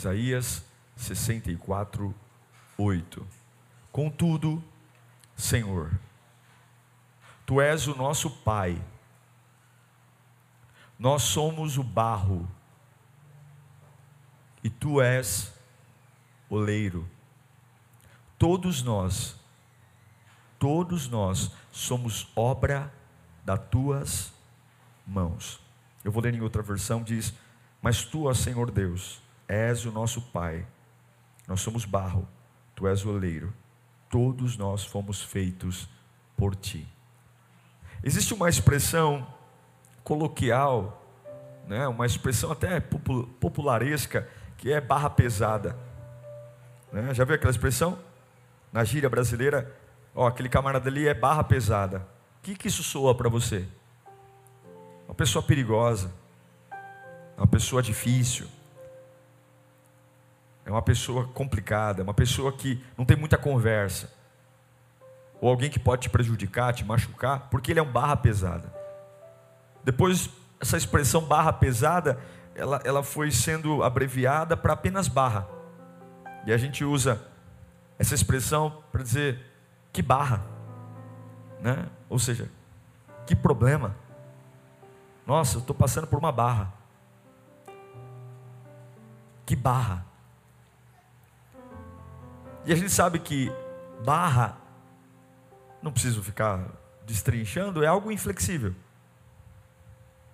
Isaías 64, 8. Contudo, Senhor, Tu és o nosso Pai, nós somos o barro e tu és oleiro. Todos nós, todos nós somos obra das tuas mãos. Eu vou ler em outra versão, diz: Mas tu, ó Senhor Deus, és o nosso Pai, nós somos barro, tu és o oleiro, todos nós fomos feitos por ti. Existe uma expressão coloquial, né, uma expressão até popularesca, que é barra pesada. Né? Já viu aquela expressão? Na gíria brasileira, ó, aquele camarada ali é barra pesada. O que, que isso soa para você? Uma pessoa perigosa, uma pessoa difícil, é uma pessoa complicada, é uma pessoa que não tem muita conversa, ou alguém que pode te prejudicar, te machucar, porque ele é um barra pesada. Depois, essa expressão barra pesada ela, ela foi sendo abreviada para apenas barra. E a gente usa essa expressão para dizer que barra, né? Ou seja, que problema. Nossa, eu estou passando por uma barra. Que barra. E a gente sabe que barra, não preciso ficar destrinchando, é algo inflexível.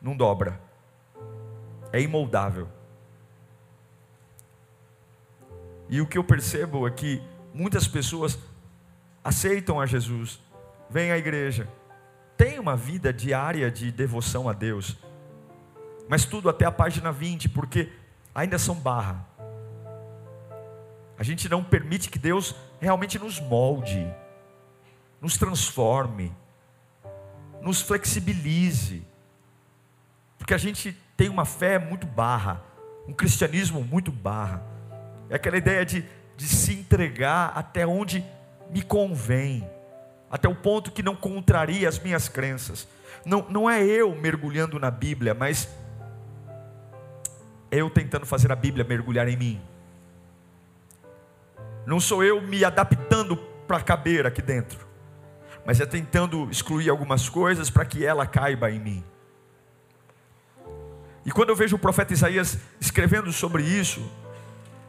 Não dobra é imoldável. E o que eu percebo é que muitas pessoas aceitam a Jesus, vêm à igreja, têm uma vida diária de devoção a Deus, mas tudo até a página 20, porque ainda são barra. A gente não permite que Deus realmente nos molde, nos transforme, nos flexibilize, porque a gente tem uma fé muito barra, um cristianismo muito barra. É aquela ideia de, de se entregar até onde me convém, até o ponto que não contraria as minhas crenças. Não, não é eu mergulhando na Bíblia, mas eu tentando fazer a Bíblia mergulhar em mim. Não sou eu me adaptando para caber aqui dentro, mas é tentando excluir algumas coisas para que ela caiba em mim. E quando eu vejo o profeta Isaías escrevendo sobre isso,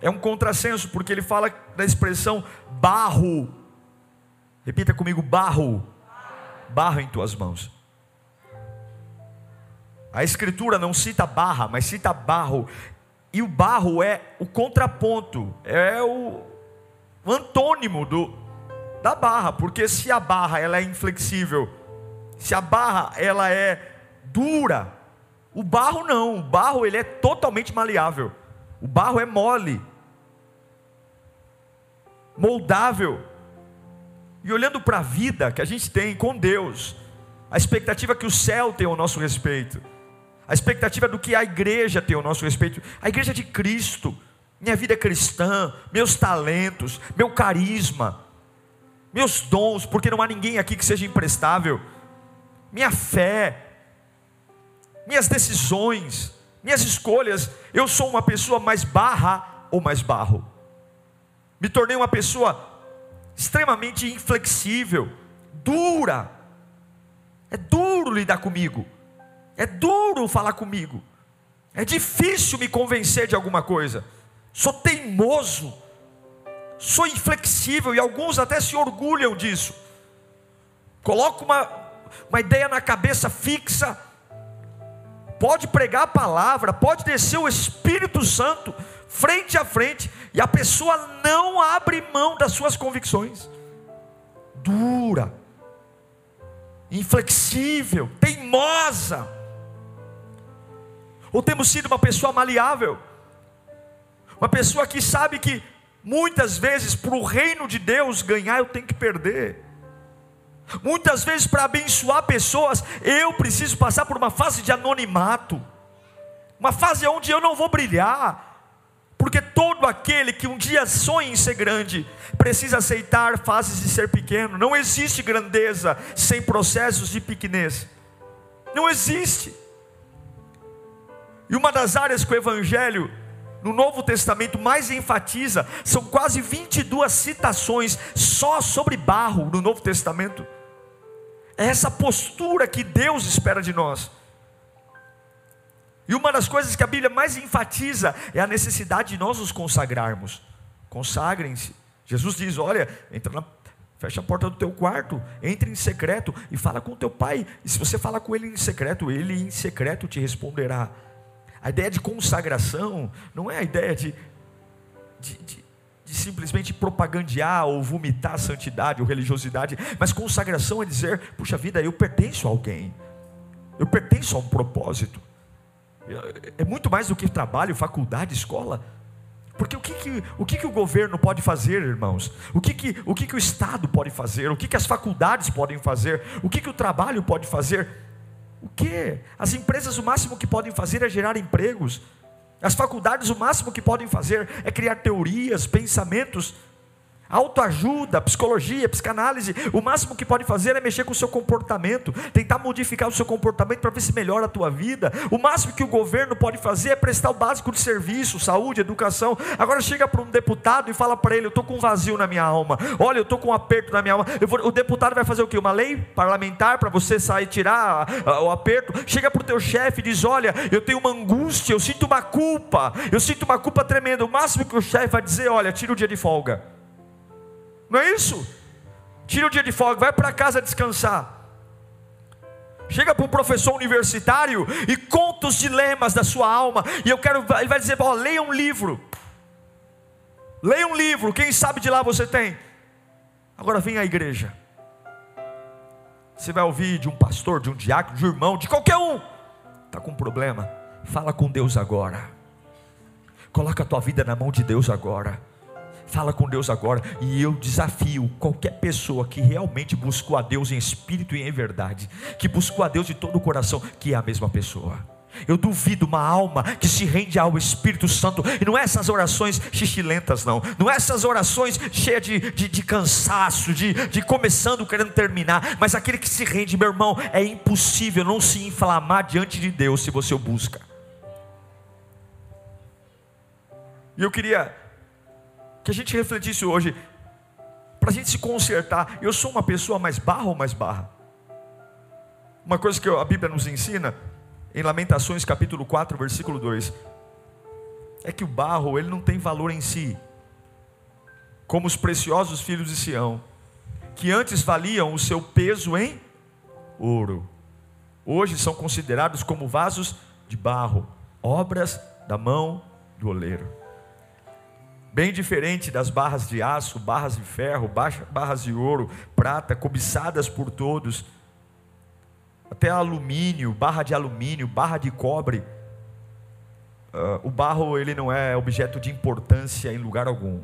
é um contrassenso, porque ele fala da expressão barro. Repita comigo: barro. Barro em tuas mãos. A escritura não cita barra, mas cita barro. E o barro é o contraponto, é o, antônimo do, da barra, porque se a barra ela é inflexível, se a barra ela é dura, o barro não, o barro ele é totalmente maleável. O barro é mole, moldável. E olhando para a vida que a gente tem com Deus, a expectativa que o céu tem ao nosso respeito, a expectativa do que a igreja tem ao nosso respeito, a igreja de Cristo, minha vida cristã, meus talentos, meu carisma, meus dons, porque não há ninguém aqui que seja imprestável, minha fé, minhas decisões, minhas escolhas, eu sou uma pessoa mais barra ou mais barro. Me tornei uma pessoa extremamente inflexível, dura. É duro lidar comigo. É duro falar comigo. É difícil me convencer de alguma coisa. Sou teimoso. Sou inflexível e alguns até se orgulham disso. Coloco uma, uma ideia na cabeça fixa pode pregar a palavra, pode descer o Espírito Santo frente a frente, e a pessoa não abre mão das suas convicções. Dura, inflexível, teimosa. Ou temos sido uma pessoa maleável, Uma pessoa que sabe que muitas vezes para o reino de Deus ganhar eu tenho que perder. Muitas vezes para abençoar pessoas eu preciso passar por uma fase de anonimato. Uma fase onde eu não vou brilhar. Porque todo aquele que um dia sonha em ser grande, precisa aceitar fases de ser pequeno. Não existe grandeza sem processos de pequenez. Não existe. E uma das áreas que o Evangelho no Novo Testamento mais enfatiza, são quase 22 citações só sobre barro no Novo Testamento. É essa postura que Deus espera de nós. E uma das coisas que a Bíblia mais enfatiza é a necessidade de nós nos consagrarmos. Consagrem-se. Jesus diz: Olha, entra na, fecha a porta do teu quarto, entre em secreto e fala com teu pai. E se você falar com ele em secreto, ele em secreto te responderá. A ideia de consagração não é a ideia de, de, de, de simplesmente propagandear ou vomitar a santidade ou religiosidade, mas consagração é dizer: puxa vida, eu pertenço a alguém, eu pertenço a um propósito. É muito mais do que trabalho, faculdade, escola. Porque o que, que, o, que, que o governo pode fazer, irmãos? O que, que, o que, que o Estado pode fazer? O que, que as faculdades podem fazer? O que, que o trabalho pode fazer? O que? As empresas, o máximo que podem fazer é gerar empregos. As faculdades, o máximo que podem fazer é criar teorias, pensamentos Autoajuda, psicologia, psicanálise, o máximo que pode fazer é mexer com o seu comportamento, tentar modificar o seu comportamento para ver se melhora a tua vida. O máximo que o governo pode fazer é prestar o básico de serviço, saúde, educação. Agora chega para um deputado e fala para ele: Eu estou com um vazio na minha alma. Olha, eu estou com um aperto na minha alma. Vou, o deputado vai fazer o quê? Uma lei parlamentar para você sair, tirar o aperto. Chega para o teu chefe e diz: Olha, eu tenho uma angústia, eu sinto uma culpa, eu sinto uma culpa tremenda. O máximo que o chefe vai dizer: Olha, tira o dia de folga. Não é isso? Tira o dia de folga, vai para casa descansar. Chega para um professor universitário e conta os dilemas da sua alma. E eu quero, ele vai dizer: ó, leia um livro. Leia um livro, quem sabe de lá você tem. Agora vem à igreja. Você vai ouvir de um pastor, de um diácono, de um irmão, de qualquer um. Está com um problema? Fala com Deus agora. Coloca a tua vida na mão de Deus agora. Fala com Deus agora. E eu desafio qualquer pessoa que realmente buscou a Deus em espírito e em verdade, que buscou a Deus de todo o coração, que é a mesma pessoa. Eu duvido uma alma que se rende ao Espírito Santo, e não é essas orações xixilentas, não, não é essas orações cheias de, de, de cansaço, de, de começando querendo terminar, mas aquele que se rende, meu irmão, é impossível não se inflamar diante de Deus se você o busca. E eu queria que a gente refletisse hoje, para a gente se consertar. Eu sou uma pessoa mais barra ou mais barra? Uma coisa que a Bíblia nos ensina, em Lamentações capítulo 4, versículo 2, é que o barro, ele não tem valor em si, como os preciosos filhos de Sião, que antes valiam o seu peso em ouro, hoje são considerados como vasos de barro, obras da mão do oleiro bem diferente das barras de aço, barras de ferro, barras de ouro, prata, cobiçadas por todos, até alumínio, barra de alumínio, barra de cobre. Uh, o barro ele não é objeto de importância em lugar algum.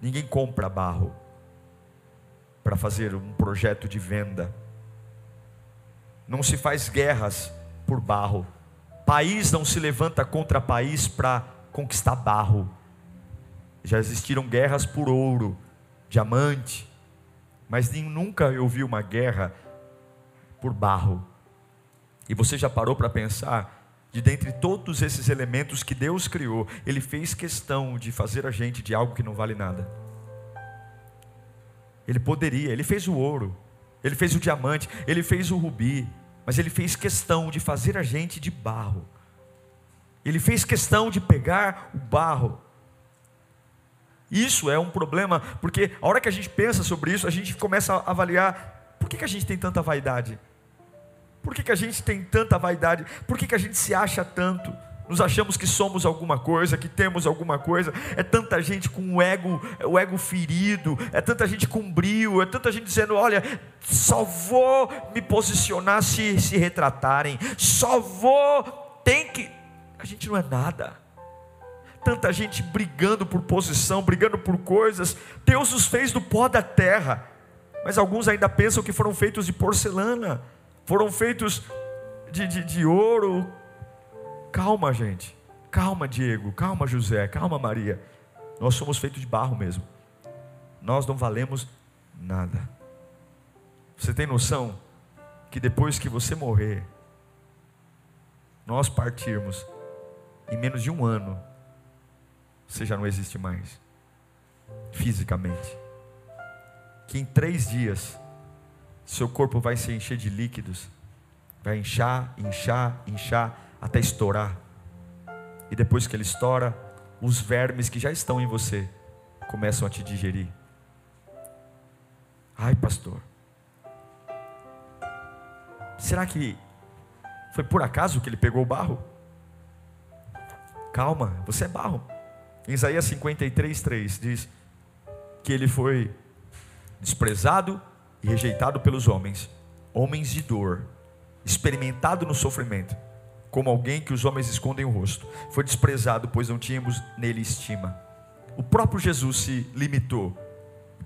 Ninguém compra barro para fazer um projeto de venda. Não se faz guerras por barro. País não se levanta contra país para conquistar barro. Já existiram guerras por ouro, diamante, mas nunca eu vi uma guerra por barro. E você já parou para pensar de dentre todos esses elementos que Deus criou, Ele fez questão de fazer a gente de algo que não vale nada. Ele poderia, Ele fez o ouro, Ele fez o diamante, Ele fez o rubi, mas Ele fez questão de fazer a gente de barro. Ele fez questão de pegar o barro isso é um problema, porque a hora que a gente pensa sobre isso, a gente começa a avaliar por que, que a gente tem tanta vaidade? Por que, que a gente tem tanta vaidade? Por que, que a gente se acha tanto? Nos achamos que somos alguma coisa, que temos alguma coisa. É tanta gente com o ego, o ego ferido, é tanta gente com brio, é tanta gente dizendo: olha, só vou me posicionar se se retratarem, só vou, tem que. A gente não é nada. Tanta gente brigando por posição, brigando por coisas. Deus os fez do pó da terra, mas alguns ainda pensam que foram feitos de porcelana, foram feitos de, de, de ouro. Calma, gente, calma, Diego, calma, José, calma, Maria. Nós somos feitos de barro mesmo, nós não valemos nada. Você tem noção que depois que você morrer, nós partirmos, em menos de um ano, você já não existe mais, fisicamente. Que em três dias, seu corpo vai se encher de líquidos, vai inchar, inchar, inchar, até estourar. E depois que ele estoura, os vermes que já estão em você começam a te digerir. Ai, pastor, será que foi por acaso que ele pegou o barro? Calma, você é barro. Em Isaías 53, 3 diz que ele foi desprezado e rejeitado pelos homens, homens de dor, experimentado no sofrimento, como alguém que os homens escondem o rosto. Foi desprezado, pois não tínhamos nele estima. O próprio Jesus se limitou.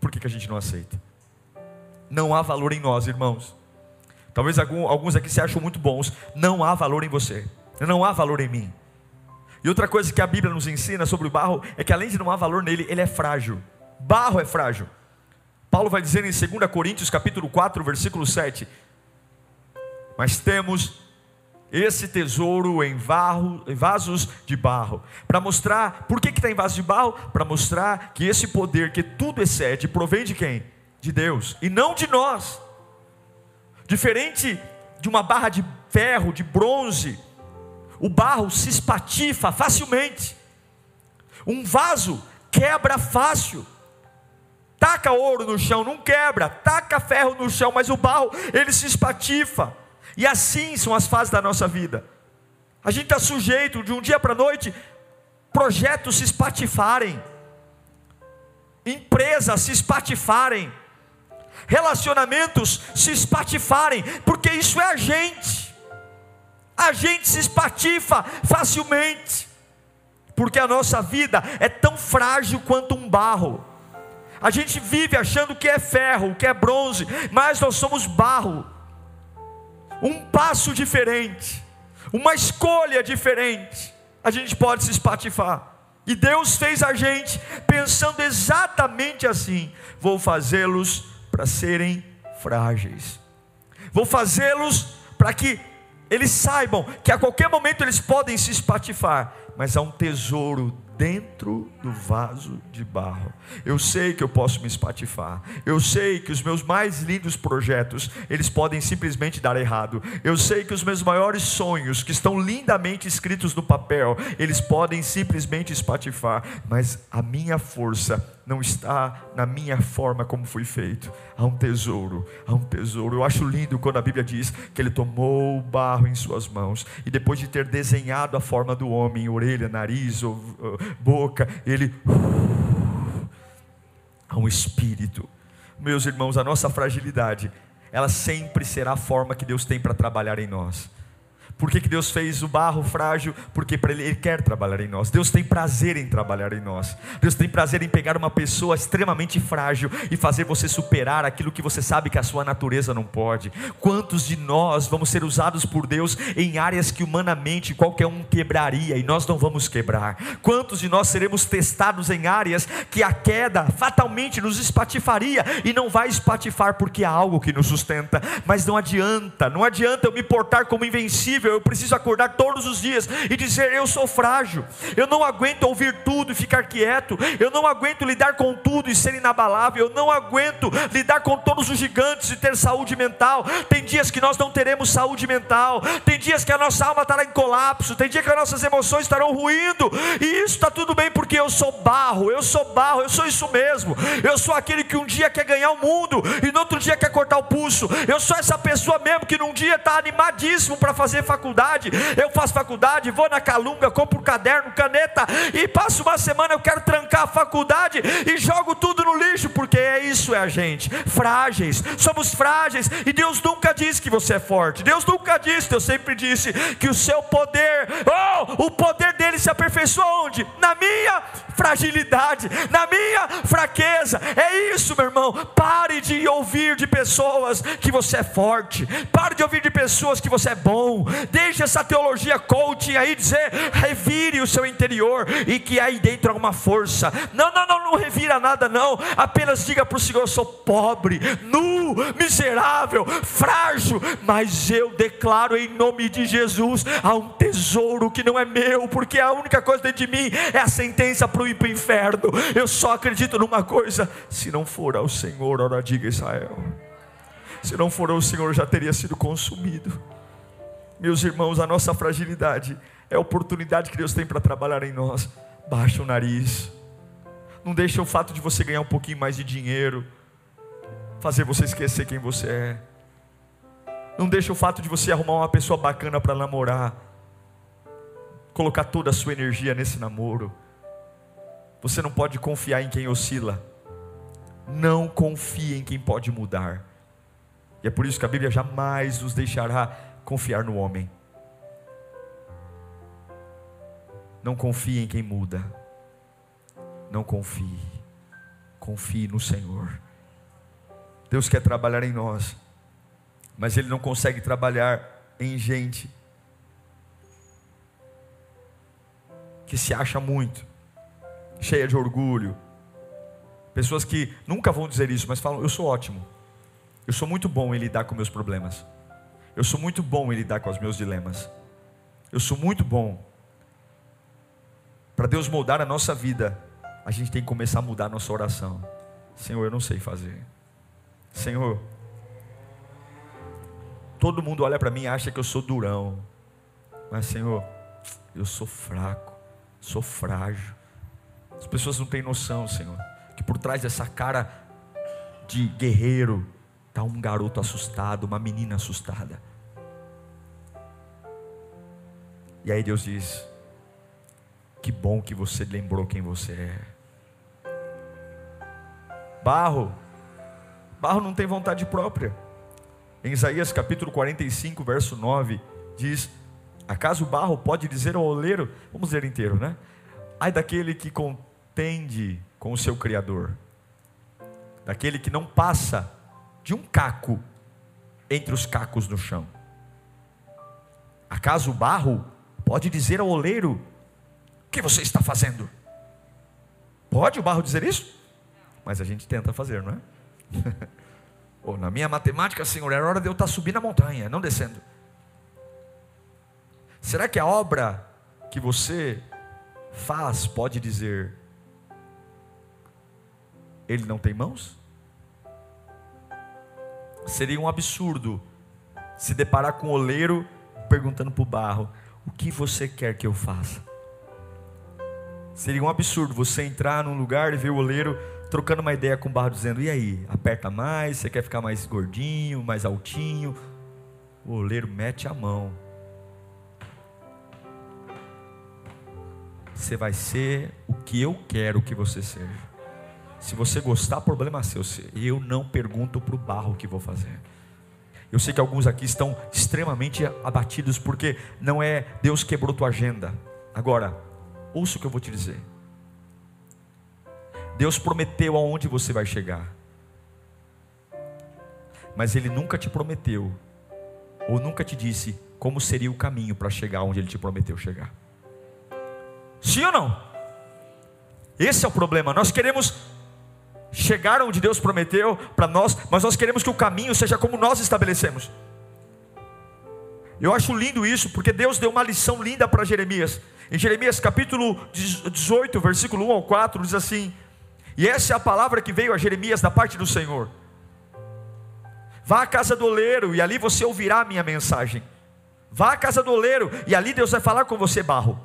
Por que, que a gente não aceita? Não há valor em nós, irmãos. Talvez alguns aqui se acham muito bons. Não há valor em você. Não há valor em mim. E outra coisa que a Bíblia nos ensina sobre o barro é que além de não há valor nele, ele é frágil. Barro é frágil. Paulo vai dizer em 2 Coríntios capítulo 4, versículo 7. Mas temos esse tesouro em, em vasos de barro. Para mostrar, por que está em vasos de barro? Para mostrar que esse poder que tudo excede provém de quem? De Deus, e não de nós. Diferente de uma barra de ferro, de bronze, o barro se espatifa facilmente. Um vaso quebra fácil. Taca ouro no chão, não quebra. Taca ferro no chão, mas o barro, ele se espatifa. E assim são as fases da nossa vida. A gente está sujeito de um dia para a noite, projetos se espatifarem, empresas se espatifarem, relacionamentos se espatifarem, porque isso é a gente. A gente se espatifa facilmente, porque a nossa vida é tão frágil quanto um barro. A gente vive achando que é ferro, que é bronze, mas nós somos barro. Um passo diferente, uma escolha diferente, a gente pode se espatifar. E Deus fez a gente pensando exatamente assim: vou fazê-los para serem frágeis. Vou fazê-los para que eles saibam que a qualquer momento eles podem se espatifar, mas há um tesouro dentro do vaso de barro. Eu sei que eu posso me espatifar. Eu sei que os meus mais lindos projetos, eles podem simplesmente dar errado. Eu sei que os meus maiores sonhos, que estão lindamente escritos no papel, eles podem simplesmente espatifar, mas a minha força não está na minha forma como foi feito. Há um tesouro, há um tesouro. Eu acho lindo quando a Bíblia diz que ele tomou o barro em suas mãos e depois de ter desenhado a forma do homem, orelha, nariz, boca, ele há um espírito. Meus irmãos, a nossa fragilidade, ela sempre será a forma que Deus tem para trabalhar em nós. Por que, que Deus fez o barro frágil? Porque para ele, ele quer trabalhar em nós. Deus tem prazer em trabalhar em nós. Deus tem prazer em pegar uma pessoa extremamente frágil e fazer você superar aquilo que você sabe que a sua natureza não pode. Quantos de nós vamos ser usados por Deus em áreas que humanamente qualquer um quebraria e nós não vamos quebrar? Quantos de nós seremos testados em áreas que a queda fatalmente nos espatifaria e não vai espatifar porque há algo que nos sustenta? Mas não adianta, não adianta eu me portar como invencível eu preciso acordar todos os dias e dizer: Eu sou frágil, eu não aguento ouvir tudo e ficar quieto, eu não aguento lidar com tudo e ser inabalável, eu não aguento lidar com todos os gigantes e ter saúde mental. Tem dias que nós não teremos saúde mental, tem dias que a nossa alma estará em colapso, tem dias que as nossas emoções estarão ruindo, e isso está tudo bem porque eu sou barro, eu sou barro, eu sou isso mesmo, eu sou aquele que um dia quer ganhar o mundo e no outro dia quer cortar o pulso, eu sou essa pessoa mesmo que num dia está animadíssimo para fazer faculdade faculdade, eu faço faculdade, vou na calunga, compro caderno, caneta e passo uma semana, eu quero trancar a faculdade e jogo tudo no lixo, porque é isso é a gente, frágeis, somos frágeis e Deus nunca disse que você é forte, Deus nunca disse, Deus sempre disse que o seu poder, oh, o poder dele se aperfeiçoa onde? Na minha fragilidade, na minha fraqueza, é isso, meu irmão. Pare de ouvir de pessoas que você é forte, pare de ouvir de pessoas que você é bom, deixe essa teologia coaching aí dizer, revire o seu interior e que aí dentro há uma força. Não, não, não, não revira nada, não. Apenas diga para o Senhor: eu sou pobre, nu, miserável, frágil, mas eu declaro em nome de Jesus: há um tesouro que não é meu, porque a única coisa dentro de mim é a sentença para o inferno. Eu só acredito numa coisa: se não for ao Senhor, ora diga Israel. Se não for ao Senhor, já teria sido consumido. Meus irmãos, a nossa fragilidade é a oportunidade que Deus tem para trabalhar em nós. Baixa o nariz. Não deixa o fato de você ganhar um pouquinho mais de dinheiro fazer você esquecer quem você é. Não deixa o fato de você arrumar uma pessoa bacana para namorar, colocar toda a sua energia nesse namoro. Você não pode confiar em quem oscila. Não confie em quem pode mudar. E é por isso que a Bíblia jamais nos deixará confiar no homem. Não confie em quem muda. Não confie. Confie no Senhor. Deus quer trabalhar em nós, mas Ele não consegue trabalhar em gente que se acha muito, cheia de orgulho. Pessoas que nunca vão dizer isso, mas falam: Eu sou ótimo, eu sou muito bom em lidar com meus problemas, eu sou muito bom em lidar com os meus dilemas, eu sou muito bom. Para Deus moldar a nossa vida, a gente tem que começar a mudar a nossa oração. Senhor, eu não sei fazer. Senhor, todo mundo olha para mim e acha que eu sou durão, mas Senhor, eu sou fraco, sou frágil. As pessoas não têm noção, Senhor, que por trás dessa cara de guerreiro está um garoto assustado, uma menina assustada. E aí Deus diz: Que bom que você lembrou quem você é. Barro, Barro não tem vontade própria. Em Isaías capítulo 45, verso 9, diz: Acaso o barro pode dizer ao oleiro, vamos ler inteiro, né? Ai daquele que contende com o seu Criador, daquele que não passa de um caco entre os cacos no chão. Acaso o barro pode dizer ao oleiro: O que você está fazendo? Pode o barro dizer isso? Mas a gente tenta fazer, não é? Pô, na minha matemática, Senhor, era hora de eu estar subindo a montanha, não descendo. Será que a obra que você faz pode dizer, ele não tem mãos? Seria um absurdo se deparar com o oleiro perguntando para o barro: O que você quer que eu faça? Seria um absurdo você entrar num lugar e ver o oleiro trocando uma ideia com o barro, dizendo: E aí, aperta mais? Você quer ficar mais gordinho, mais altinho? O oleiro mete a mão. Você vai ser o que eu quero que você seja. Se você gostar, problema seu. Eu não pergunto para o barro o que vou fazer. Eu sei que alguns aqui estão extremamente abatidos porque não é Deus quebrou tua agenda. Agora, ouça o que eu vou te dizer. Deus prometeu aonde você vai chegar. Mas Ele nunca te prometeu, ou nunca te disse como seria o caminho para chegar onde Ele te prometeu chegar. Sim ou não? Esse é o problema. Nós queremos chegar onde Deus prometeu para nós, mas nós queremos que o caminho seja como nós estabelecemos. Eu acho lindo isso, porque Deus deu uma lição linda para Jeremias. Em Jeremias capítulo 18, versículo 1 ao 4, diz assim: e essa é a palavra que veio a Jeremias da parte do Senhor. Vá à casa do oleiro e ali você ouvirá a minha mensagem. Vá à casa do oleiro e ali Deus vai falar com você, barro.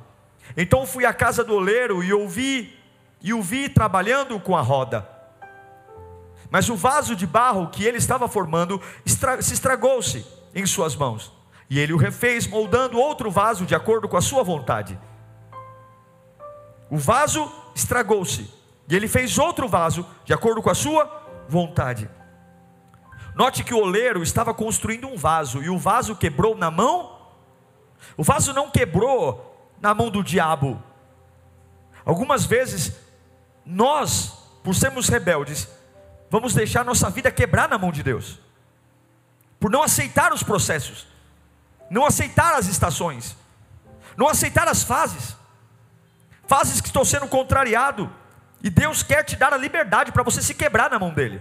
Então fui à casa do oleiro e ouvi e o vi trabalhando com a roda. Mas o vaso de barro que ele estava formando estra se estragou-se em suas mãos. E ele o refez, moldando outro vaso de acordo com a sua vontade. O vaso estragou-se, e ele fez outro vaso de acordo com a sua vontade. Note que o oleiro estava construindo um vaso, e o vaso quebrou na mão. O vaso não quebrou na mão do diabo. Algumas vezes, nós, por sermos rebeldes, vamos deixar nossa vida quebrar na mão de Deus, por não aceitar os processos. Não aceitar as estações, não aceitar as fases, fases que estão sendo contrariado, e Deus quer te dar a liberdade para você se quebrar na mão dele.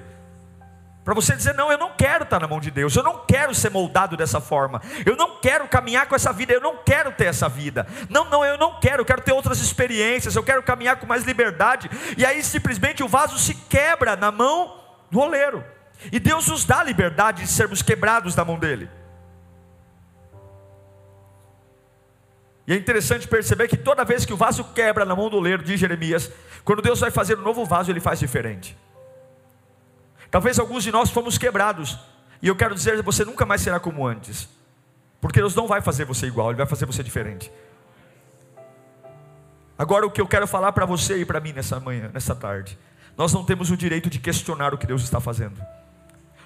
Para você dizer, não, eu não quero estar na mão de Deus, eu não quero ser moldado dessa forma, eu não quero caminhar com essa vida, eu não quero ter essa vida. Não, não, eu não quero, eu quero ter outras experiências, eu quero caminhar com mais liberdade. E aí simplesmente o vaso se quebra na mão do oleiro. E Deus nos dá a liberdade de sermos quebrados na mão dele. E é interessante perceber que toda vez que o vaso quebra na mão do oleiro de Jeremias, quando Deus vai fazer um novo vaso, ele faz diferente. Talvez alguns de nós fomos quebrados, e eu quero dizer, você nunca mais será como antes, porque Deus não vai fazer você igual, Ele vai fazer você diferente. Agora, o que eu quero falar para você e para mim nessa manhã, nessa tarde, nós não temos o direito de questionar o que Deus está fazendo,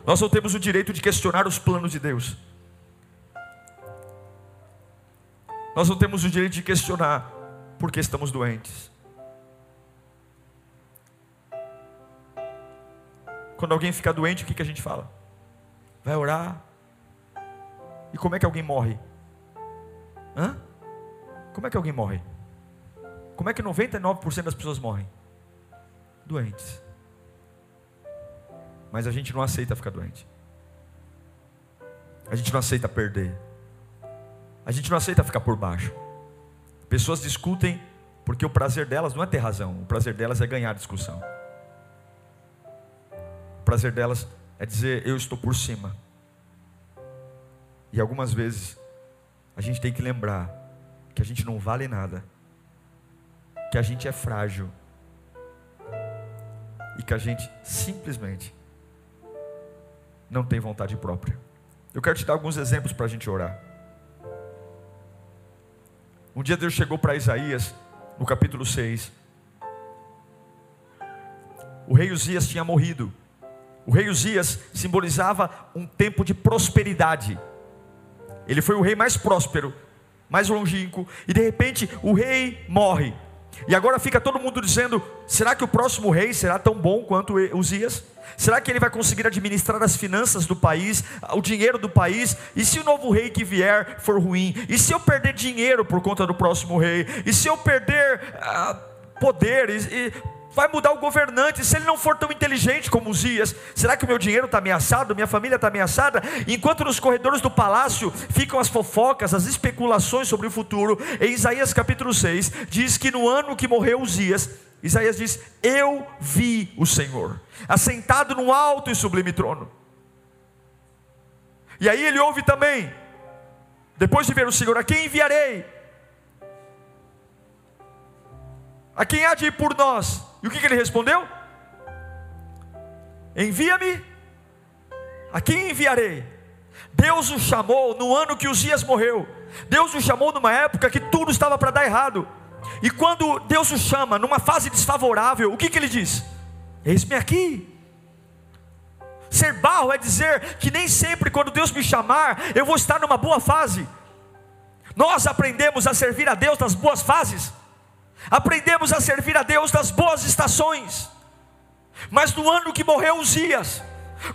nós não temos o direito de questionar os planos de Deus. Nós não temos o direito de questionar porque estamos doentes. Quando alguém fica doente, o que, que a gente fala? Vai orar. E como é que alguém morre? Hã? Como é que alguém morre? Como é que 99% das pessoas morrem? Doentes. Mas a gente não aceita ficar doente. A gente não aceita perder. A gente não aceita ficar por baixo. Pessoas discutem porque o prazer delas não é ter razão, o prazer delas é ganhar discussão. O prazer delas é dizer eu estou por cima. E algumas vezes a gente tem que lembrar que a gente não vale nada, que a gente é frágil que a gente simplesmente não tem vontade própria. Eu quero te dar alguns exemplos para a gente orar. Um dia Deus chegou para Isaías, no capítulo 6. O rei Uzias tinha morrido. O rei Uzias simbolizava um tempo de prosperidade. Ele foi o rei mais próspero, mais longínquo, e de repente o rei morre. E agora fica todo mundo dizendo: será que o próximo rei será tão bom quanto Uzias? Será que ele vai conseguir administrar as finanças do país, o dinheiro do país? E se o novo rei que vier for ruim? E se eu perder dinheiro por conta do próximo rei? E se eu perder ah, poder? E, e vai mudar o governante, se ele não for tão inteligente como Uzias, será que o meu dinheiro está ameaçado, minha família está ameaçada? Enquanto nos corredores do palácio ficam as fofocas, as especulações sobre o futuro, em Isaías capítulo 6, diz que no ano que morreu Uzias, Isaías diz: Eu vi o Senhor, assentado num alto e sublime trono. E aí ele ouve também, depois de ver o Senhor, a quem enviarei? A quem há de ir por nós? E o que, que ele respondeu? Envia-me, a quem enviarei? Deus o chamou no ano que Uzias morreu. Deus o chamou numa época que tudo estava para dar errado. E quando Deus o chama numa fase desfavorável, o que, que ele diz? Eis-me aqui. Ser barro é dizer que nem sempre quando Deus me chamar, eu vou estar numa boa fase. Nós aprendemos a servir a Deus nas boas fases. Aprendemos a servir a Deus nas boas estações. Mas no ano que morreu Uzias,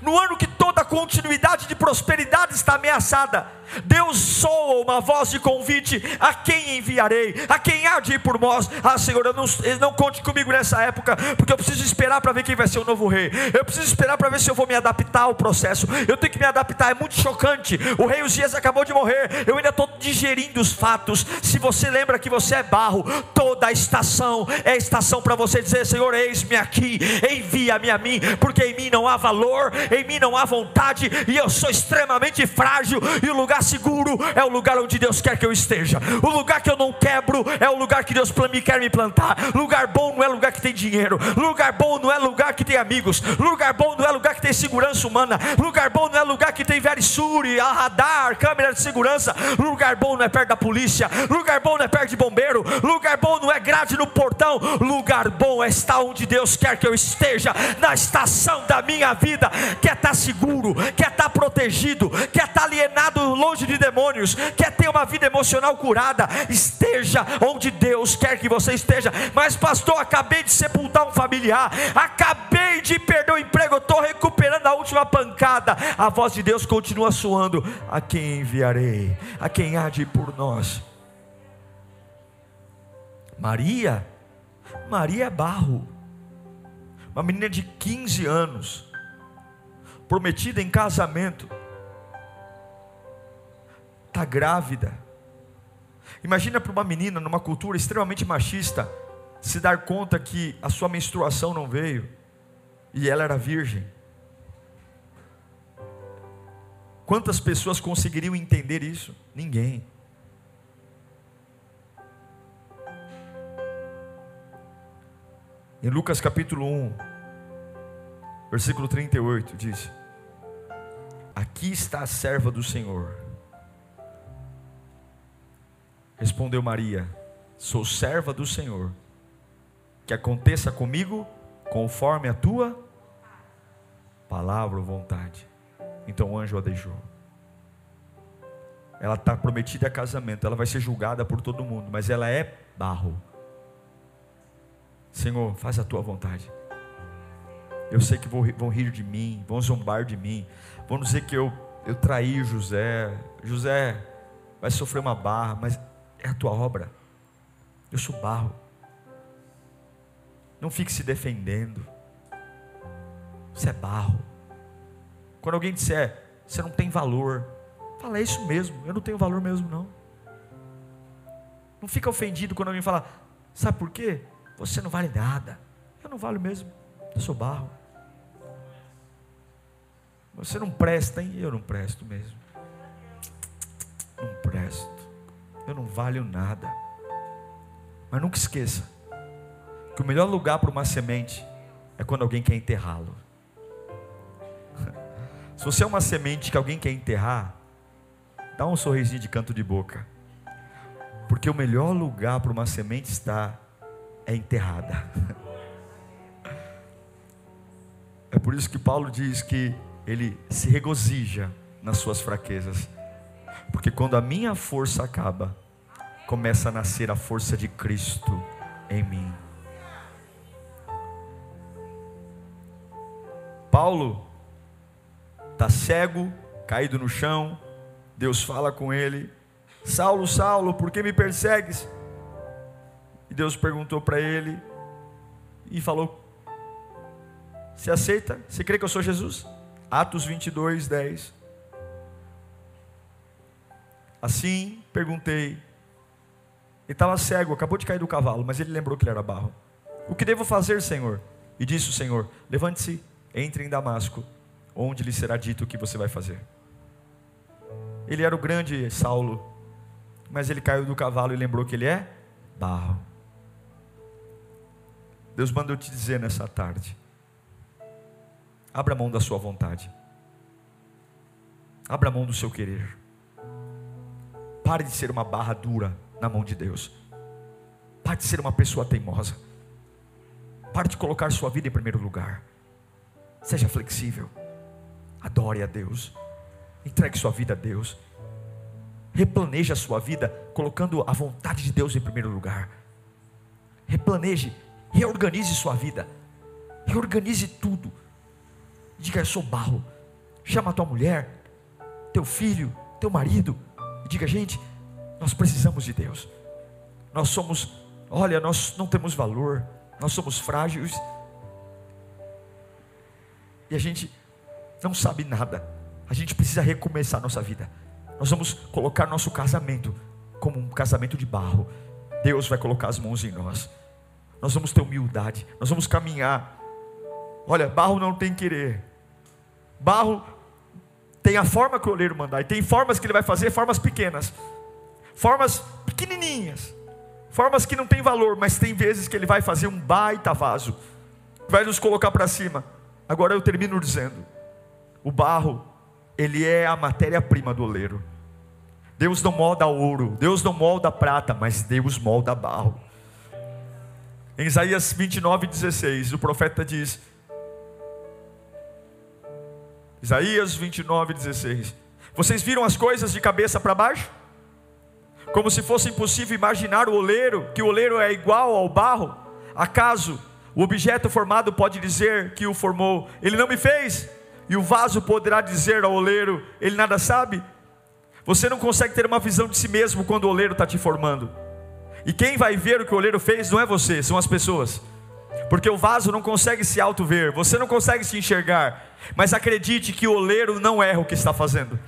no ano que toda continuidade de prosperidade está ameaçada, Deus soa uma voz de convite: a quem enviarei? A quem há de ir por nós? Ah, Senhor, eu não, não conte comigo nessa época, porque eu preciso esperar para ver quem vai ser o novo rei. Eu preciso esperar para ver se eu vou me adaptar ao processo. Eu tenho que me adaptar, é muito chocante. O rei Uzias acabou de morrer, eu ainda estou digerindo os fatos. Se você lembra que você é barro, toda a estação é estação para você dizer: Senhor, eis-me aqui, envia-me a mim, porque em mim não há valor, Em mim não há vontade e eu sou extremamente frágil. E o lugar seguro é o lugar onde Deus quer que eu esteja. O lugar que eu não quebro é o lugar que Deus me quer me plantar. Lugar bom não é lugar que tem dinheiro. Lugar bom não é lugar que tem amigos. Lugar bom não é lugar que tem segurança humana. Lugar bom não é lugar que tem Verisuri, radar, câmera de segurança. Lugar bom não é perto da polícia. Lugar bom não é perto de bombeiro. Lugar bom não é grade no portão. Lugar bom é estar onde Deus quer que eu esteja, na estação da minha vida. Quer estar seguro, quer estar protegido, quer estar alienado longe de demônios, quer ter uma vida emocional curada. Esteja onde Deus quer que você esteja. Mas, pastor, acabei de sepultar um familiar, acabei de perder o emprego, estou recuperando a última pancada. A voz de Deus continua soando: A quem enviarei? A quem há de ir por nós? Maria, Maria é barro, uma menina de 15 anos, prometida em casamento, está grávida. Imagina para uma menina numa cultura extremamente machista se dar conta que a sua menstruação não veio e ela era virgem. Quantas pessoas conseguiriam entender isso? Ninguém. Em Lucas capítulo 1, versículo 38, diz: Aqui está a serva do Senhor. Respondeu Maria: Sou serva do Senhor. Que aconteça comigo conforme a tua palavra ou vontade. Então o anjo a deixou. Ela está prometida a casamento, ela vai ser julgada por todo mundo, mas ela é barro. Senhor, faz a tua vontade. Eu sei que vão rir de mim, vão zombar de mim, vão dizer que eu, eu traí José. José vai sofrer uma barra, mas é a tua obra. Eu sou barro. Não fique se defendendo. Você é barro. Quando alguém disser, você não tem valor, fala, é isso mesmo, eu não tenho valor mesmo não. Não fica ofendido quando alguém fala, sabe por quê? Você não vale nada. Eu não valho mesmo. Eu sou barro. Você não presta, hein? Eu não presto mesmo. Não presto. Eu não valho nada. Mas nunca esqueça que o melhor lugar para uma semente é quando alguém quer enterrá-lo. Se você é uma semente que alguém quer enterrar, dá um sorrisinho de canto de boca. Porque o melhor lugar para uma semente estar é enterrada. É por isso que Paulo diz que ele se regozija nas suas fraquezas. Porque quando a minha força acaba, começa a nascer a força de Cristo em mim. Paulo está cego, caído no chão. Deus fala com ele: Saulo, Saulo, por que me persegues? E Deus perguntou para ele e falou: Você aceita? Você crê que eu sou Jesus? Atos 22, 10. Assim perguntei. Ele estava cego, acabou de cair do cavalo, mas ele lembrou que ele era barro. O que devo fazer, Senhor? E disse o Senhor: Levante-se, entre em Damasco, onde lhe será dito o que você vai fazer. Ele era o grande Saulo, mas ele caiu do cavalo e lembrou que ele é barro. Deus manda eu te dizer nessa tarde: abra mão da sua vontade, abra mão do seu querer, pare de ser uma barra dura na mão de Deus, pare de ser uma pessoa teimosa, pare de colocar sua vida em primeiro lugar, seja flexível, adore a Deus, entregue sua vida a Deus, replaneje a sua vida colocando a vontade de Deus em primeiro lugar. Replaneje Reorganize sua vida. Reorganize tudo. Diga, eu sou barro. Chama a tua mulher, teu filho, teu marido. E diga, gente, nós precisamos de Deus. Nós somos, olha, nós não temos valor. Nós somos frágeis. E a gente não sabe nada. A gente precisa recomeçar a nossa vida. Nós vamos colocar nosso casamento como um casamento de barro. Deus vai colocar as mãos em nós nós vamos ter humildade, nós vamos caminhar. Olha, barro não tem querer, Barro tem a forma que o oleiro mandar, e tem formas que ele vai fazer, formas pequenas, formas pequenininhas, formas que não tem valor, mas tem vezes que ele vai fazer um baita vaso, vai nos colocar para cima. Agora eu termino dizendo: o barro, ele é a matéria-prima do oleiro. Deus não molda ouro, Deus não molda prata, mas Deus molda barro. Em Isaías 29, 16, o profeta diz: Isaías 29, 16: Vocês viram as coisas de cabeça para baixo? Como se fosse impossível imaginar o oleiro, que o oleiro é igual ao barro? Acaso o objeto formado pode dizer que o formou, ele não me fez? E o vaso poderá dizer ao oleiro, ele nada sabe? Você não consegue ter uma visão de si mesmo quando o oleiro está te formando. E quem vai ver o que o oleiro fez não é você, são as pessoas. Porque o vaso não consegue se auto-ver, você não consegue se enxergar. Mas acredite que o oleiro não erra o que está fazendo.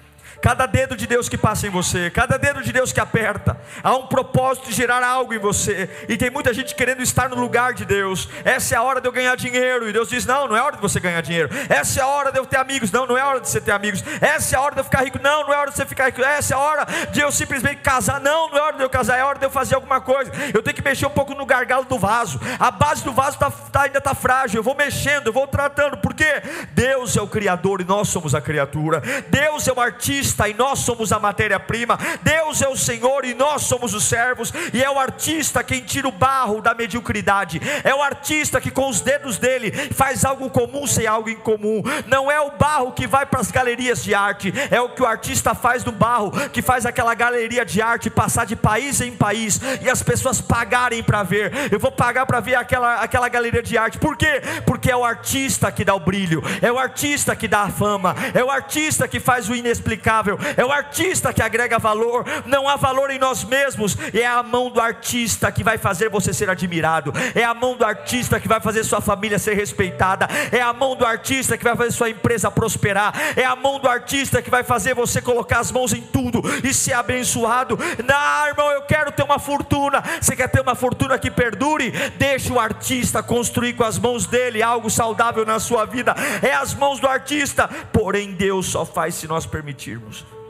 Cada dedo de Deus que passa em você, cada dedo de Deus que aperta, há um propósito de gerar algo em você. E tem muita gente querendo estar no lugar de Deus. Essa é a hora de eu ganhar dinheiro. E Deus diz: Não, não é hora de você ganhar dinheiro. Essa é a hora de eu ter amigos. Não, não é hora de você ter amigos. Essa é a hora de eu ficar rico. Não, não é hora de você ficar rico. Essa é a hora de eu simplesmente casar. Não, não é hora de eu casar. É hora de eu fazer alguma coisa. Eu tenho que mexer um pouco no gargalo do vaso. A base do vaso tá, tá, ainda está frágil. Eu vou mexendo, eu vou tratando. Porque Deus é o Criador e nós somos a criatura. Deus é o artista artista e nós somos a matéria-prima. Deus é o Senhor e nós somos os servos. E é o artista quem tira o barro da mediocridade. É o artista que com os dedos dele faz algo comum sem algo incomum. Não é o barro que vai para as galerias de arte, é o que o artista faz do barro, que faz aquela galeria de arte passar de país em país e as pessoas pagarem para ver. Eu vou pagar para ver aquela, aquela galeria de arte. Por quê? Porque é o artista que dá o brilho, é o artista que dá a fama, é o artista que faz o inexplicável é o artista que agrega valor, não há valor em nós mesmos, é a mão do artista que vai fazer você ser admirado, é a mão do artista que vai fazer sua família ser respeitada, é a mão do artista que vai fazer sua empresa prosperar, é a mão do artista que vai fazer você colocar as mãos em tudo e ser abençoado. Não, irmão, eu quero ter uma fortuna. Você quer ter uma fortuna que perdure? Deixe o artista construir com as mãos dele algo saudável na sua vida. É as mãos do artista, porém Deus só faz se nós permitirmos. times.